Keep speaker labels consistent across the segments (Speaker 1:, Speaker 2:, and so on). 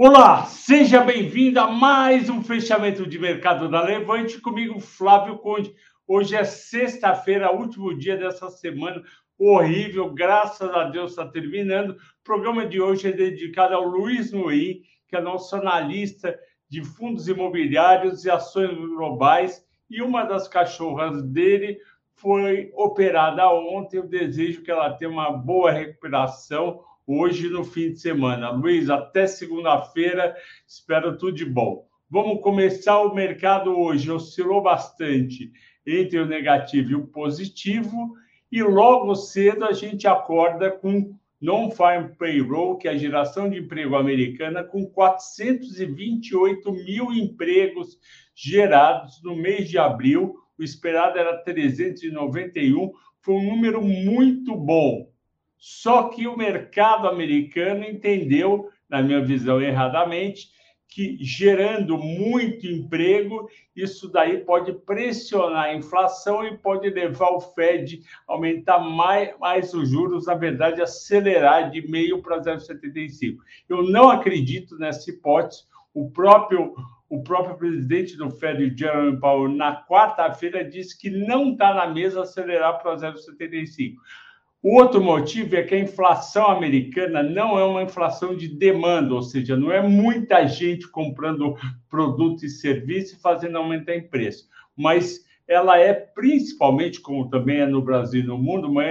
Speaker 1: Olá, seja bem-vindo a mais um fechamento de mercado da Levante comigo, Flávio Conde. Hoje é sexta-feira, último dia dessa semana horrível, graças a Deus está terminando. O programa de hoje é dedicado ao Luiz Nui, que é nosso analista de fundos imobiliários e ações globais, e uma das cachorras dele foi operada ontem. Eu desejo que ela tenha uma boa recuperação hoje no fim de semana. Luiz, até segunda-feira, espero tudo de bom. Vamos começar o mercado hoje, oscilou bastante entre o negativo e o positivo, e logo cedo a gente acorda com Non-Farm Payroll, que é a geração de emprego americana, com 428 mil empregos gerados no mês de abril. O esperado era 391, foi um número muito bom. Só que o mercado americano entendeu, na minha visão erradamente, que gerando muito emprego, isso daí pode pressionar a inflação e pode levar o Fed a aumentar mais, mais os juros, na verdade, acelerar de meio para 0,75. Eu não acredito nessa hipótese. O próprio o próprio presidente do Fed, Jerome Powell, na quarta-feira disse que não está na mesa acelerar para 0,75. O outro motivo é que a inflação americana não é uma inflação de demanda, ou seja, não é muita gente comprando produto e serviço e fazendo aumentar em preço, mas ela é principalmente, como também é no Brasil e no mundo, uma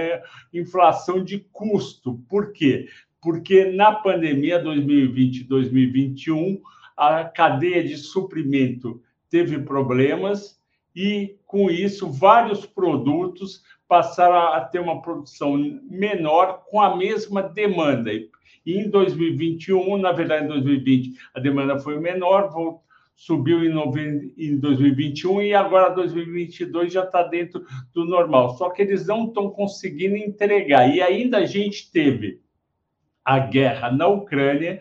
Speaker 1: inflação de custo. Por quê? Porque na pandemia 2020 2021, a cadeia de suprimento teve problemas e, com isso, vários produtos passaram a ter uma produção menor com a mesma demanda. E em 2021, na verdade, em 2020, a demanda foi menor, subiu em 2021 e agora 2022 já está dentro do normal. Só que eles não estão conseguindo entregar. E ainda a gente teve a guerra na Ucrânia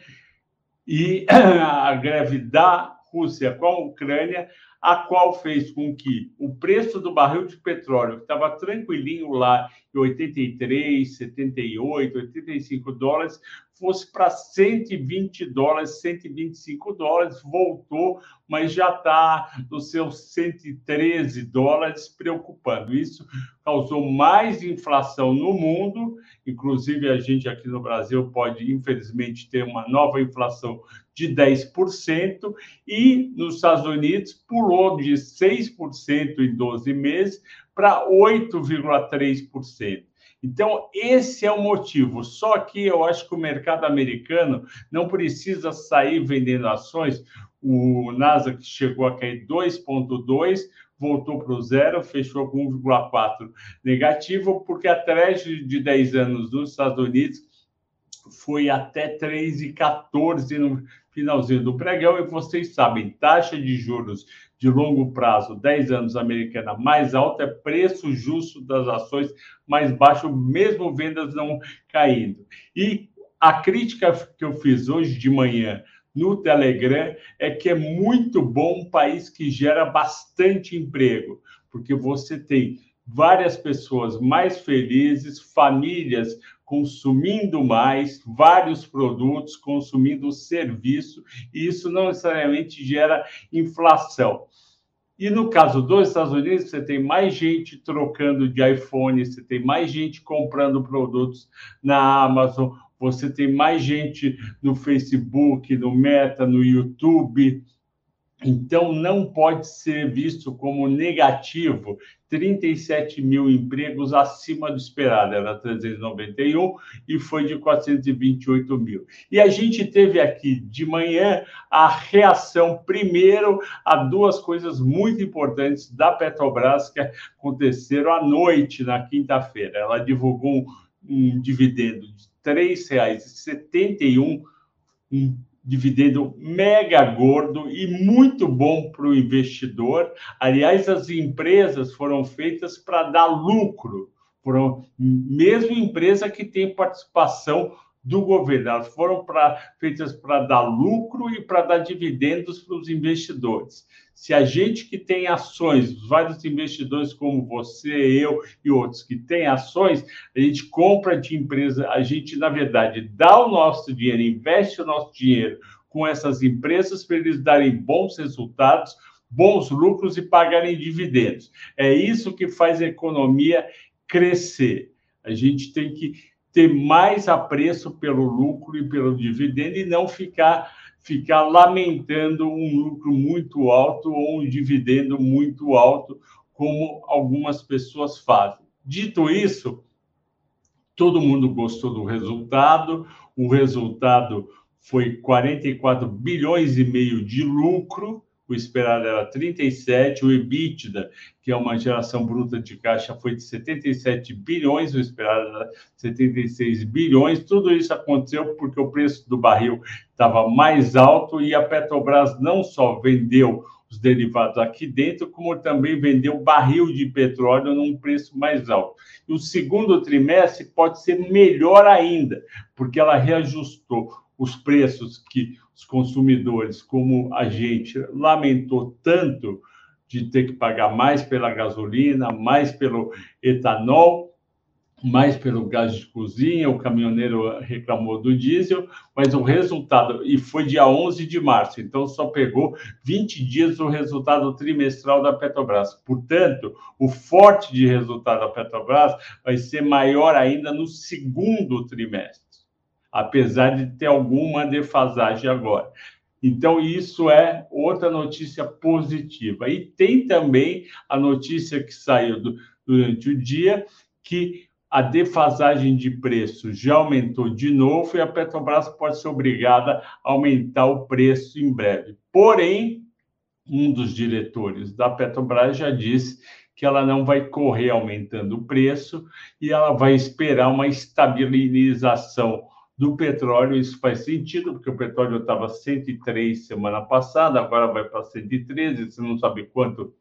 Speaker 1: e a greve da Rússia com a Ucrânia, a qual fez com que o preço do barril de petróleo, que estava tranquilinho lá 83, 78, 85 dólares, fosse para 120 dólares, 125 dólares, voltou, mas já está nos seus 113 dólares, preocupando. Isso causou mais inflação no mundo, inclusive a gente aqui no Brasil pode, infelizmente, ter uma nova inflação de 10%, e nos Estados Unidos pulou de 6% em 12 meses para 8,3%. Então, esse é o motivo. Só que eu acho que o mercado americano não precisa sair vendendo ações. O Nasdaq chegou a cair 2,2%, voltou para o zero, fechou com 1,4 negativo, porque a treasury de 10 anos nos Estados Unidos foi até 3,14 no finalzinho do pregão, e vocês sabem, taxa de juros de longo prazo, 10 anos americana mais alta, é preço justo das ações mais baixo, mesmo vendas não caindo. E a crítica que eu fiz hoje de manhã no Telegram é que é muito bom um país que gera bastante emprego, porque você tem várias pessoas mais felizes, famílias consumindo mais, vários produtos, consumindo serviço, e isso não necessariamente gera inflação. E no caso dos Estados Unidos, você tem mais gente trocando de iPhone, você tem mais gente comprando produtos na Amazon, você tem mais gente no Facebook, no Meta, no YouTube, então, não pode ser visto como negativo 37 mil empregos acima do esperado, era 391 e foi de 428 mil. E a gente teve aqui de manhã a reação, primeiro, a duas coisas muito importantes da Petrobras que aconteceram à noite, na quinta-feira. Ela divulgou um, um dividendo de R$ 3,71 dividendo mega gordo e muito bom para o investidor. Aliás, as empresas foram feitas para dar lucro, foram mesmo empresa que tem participação do governo. Elas foram pra, feitas para dar lucro e para dar dividendos para os investidores. Se a gente que tem ações, vários investidores como você, eu e outros que têm ações, a gente compra de empresa, a gente, na verdade, dá o nosso dinheiro, investe o nosso dinheiro com essas empresas para eles darem bons resultados, bons lucros e pagarem dividendos. É isso que faz a economia crescer. A gente tem que ter mais apreço pelo lucro e pelo dividendo e não ficar ficar lamentando um lucro muito alto ou um dividendo muito alto, como algumas pessoas fazem. Dito isso, todo mundo gostou do resultado, o resultado foi 44 bilhões e meio de lucro, o esperado era 37, o EBITDA, que é uma geração bruta de caixa, foi de 77 bilhões, o esperado era 76 bilhões. Tudo isso aconteceu porque o preço do barril estava mais alto e a Petrobras não só vendeu os derivados aqui dentro, como também vendeu barril de petróleo num preço mais alto. E o segundo trimestre pode ser melhor ainda, porque ela reajustou os preços que os consumidores, como a gente, lamentou tanto de ter que pagar mais pela gasolina, mais pelo etanol, mais pelo gás de cozinha, o caminhoneiro reclamou do diesel, mas o resultado, e foi dia 11 de março, então só pegou 20 dias o resultado trimestral da Petrobras. Portanto, o forte de resultado da Petrobras vai ser maior ainda no segundo trimestre apesar de ter alguma defasagem agora. Então, isso é outra notícia positiva. E tem também a notícia que saiu do, durante o dia que a defasagem de preço já aumentou de novo e a Petrobras pode ser obrigada a aumentar o preço em breve. Porém, um dos diretores da Petrobras já disse que ela não vai correr aumentando o preço e ela vai esperar uma estabilização do petróleo, isso faz sentido, porque o petróleo estava 103 semana passada, agora vai para 113, você não sabe quanto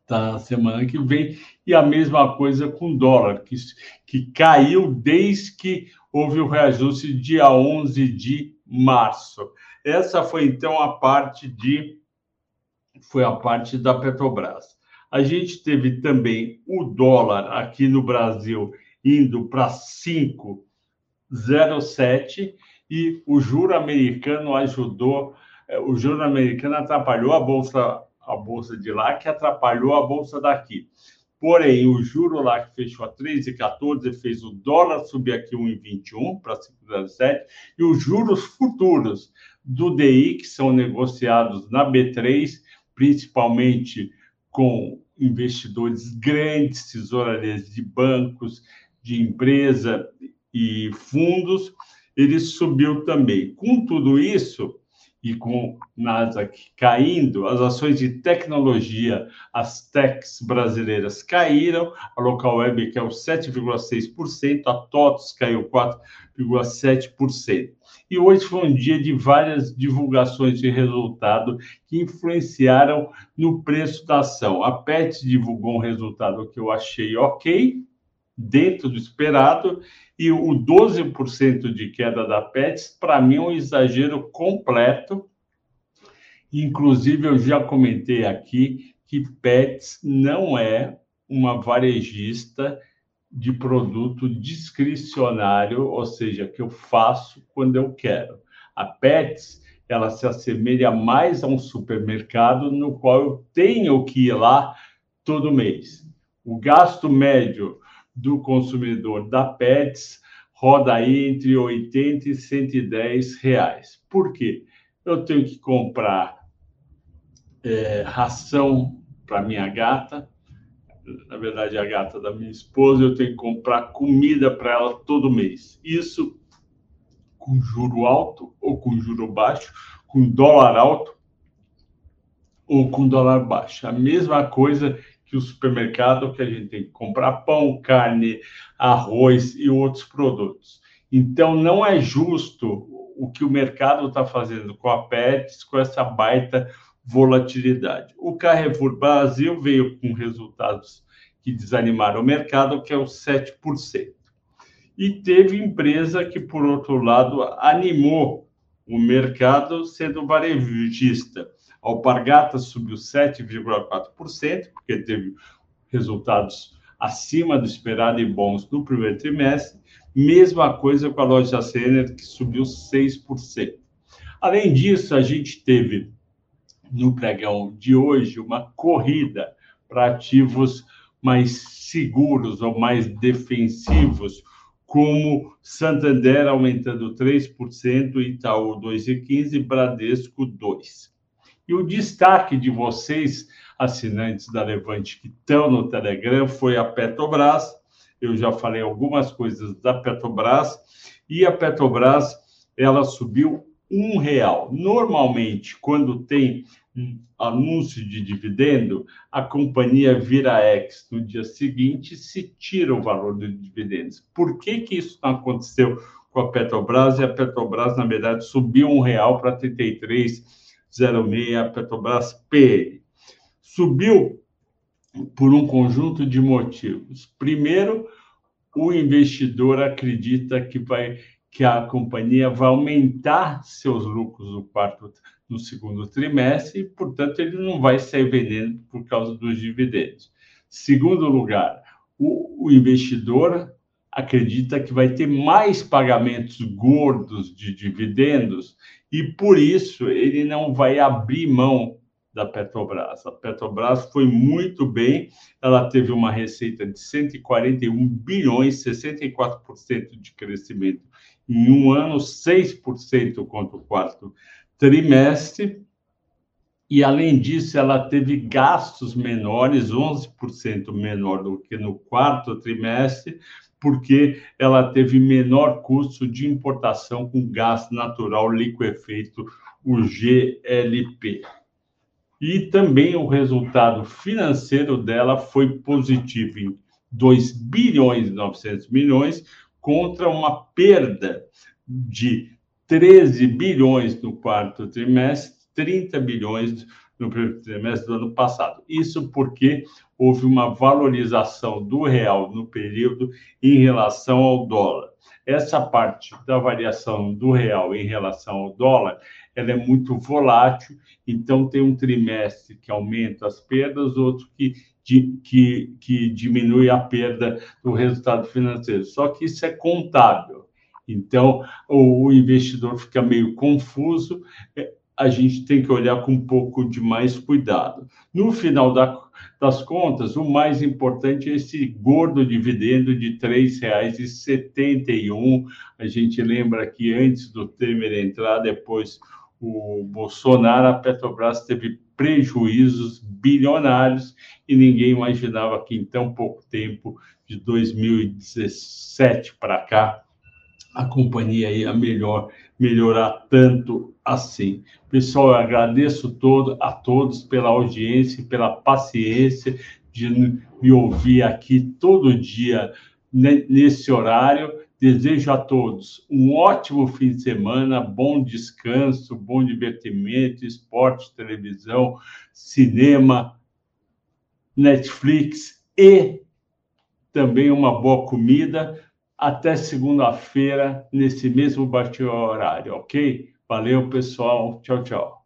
Speaker 1: está semana que vem, e a mesma coisa com o dólar, que, que caiu desde que houve o reajuste dia 11 de março. Essa foi então a parte de foi a parte da Petrobras. A gente teve também o dólar aqui no Brasil indo para 5 0,7 e o juro americano ajudou, é, o juro americano atrapalhou a bolsa, a bolsa de lá, que atrapalhou a bolsa daqui. Porém, o juro lá que fechou a 3,14 fez o dólar subir aqui 1,21 para 5,07 e os juros futuros do DI, que são negociados na B3, principalmente com investidores grandes, tesourarias de bancos, de empresa e fundos, ele subiu também. Com tudo isso, e com Nasdaq caindo, as ações de tecnologia, as techs brasileiras caíram, a Local Web caiu 7,6%, a TOTS caiu 4,7%. E hoje foi um dia de várias divulgações de resultado que influenciaram no preço da ação. A PET divulgou um resultado que eu achei ok, dentro do esperado, e o 12% de queda da Pets, para mim, é um exagero completo. Inclusive, eu já comentei aqui que Pets não é uma varejista de produto discricionário, ou seja, que eu faço quando eu quero. A Pets, ela se assemelha mais a um supermercado no qual eu tenho que ir lá todo mês. O gasto médio do consumidor da Pets roda aí entre 80 e 110 reais. Por quê? Eu tenho que comprar é, ração para minha gata, na verdade a gata da minha esposa, eu tenho que comprar comida para ela todo mês. Isso com juro alto ou com juro baixo, com dólar alto ou com dólar baixo. A mesma coisa que o supermercado, que a gente tem que comprar pão, carne, arroz e outros produtos. Então, não é justo o que o mercado está fazendo com a Pets, com essa baita volatilidade. O Carrefour Brasil veio com resultados que desanimaram o mercado, que é o 7%. E teve empresa que, por outro lado, animou o mercado sendo varejista. A Alpargata subiu 7,4%, porque teve resultados acima do esperado e bons no primeiro trimestre. Mesma coisa com a loja Sener, que subiu 6%. Além disso, a gente teve no pregão de hoje uma corrida para ativos mais seguros ou mais defensivos, como Santander aumentando 3%, Itaú 2,15%, Bradesco 2%. E o destaque de vocês, assinantes da Levante que estão no Telegram, foi a Petrobras. Eu já falei algumas coisas da Petrobras e a Petrobras ela subiu um real. Normalmente, quando tem anúncio de dividendo, a companhia vira ex no dia seguinte se tira o valor dos dividendos. Por que, que isso não aconteceu com a Petrobras? E a Petrobras, na verdade, subiu um real para 33 0,6, Petrobras PN. Subiu por um conjunto de motivos. Primeiro, o investidor acredita que vai que a companhia vai aumentar seus lucros no quarto no segundo trimestre, e, portanto ele não vai sair vendendo por causa dos dividendos. Segundo lugar, o, o investidor acredita que vai ter mais pagamentos gordos de dividendos e, por isso, ele não vai abrir mão da Petrobras. A Petrobras foi muito bem, ela teve uma receita de 141 bilhões, 64% de crescimento em um ano, 6% contra o quarto trimestre, e além disso, ela teve gastos menores, 11% menor do que no quarto trimestre, porque ela teve menor custo de importação com gás natural liquefeito, o GLP. E também o resultado financeiro dela foi positivo em 2 bilhões e 900 milhões contra uma perda de 13 bilhões no quarto trimestre, 30 bilhões no primeiro trimestre do ano passado. Isso porque houve uma valorização do real no período em relação ao dólar. Essa parte da variação do real em relação ao dólar, ela é muito volátil, então tem um trimestre que aumenta as perdas, outro que, que, que diminui a perda do resultado financeiro. Só que isso é contábil. Então, o investidor fica meio confuso, é, a gente tem que olhar com um pouco de mais cuidado. No final da, das contas, o mais importante é esse gordo dividendo de R$ 3,71. A gente lembra que antes do Temer entrar, depois o Bolsonaro, a Petrobras teve prejuízos bilionários e ninguém imaginava que em tão pouco tempo, de 2017 para cá, a companhia ia melhor, melhorar tanto assim. Pessoal, eu agradeço todo, a todos pela audiência, pela paciência de me ouvir aqui todo dia nesse horário. Desejo a todos um ótimo fim de semana, bom descanso, bom divertimento, esporte, televisão, cinema, Netflix e também uma boa comida até segunda-feira, nesse mesmo bate horário, ok? Valeu, pessoal. Tchau, tchau.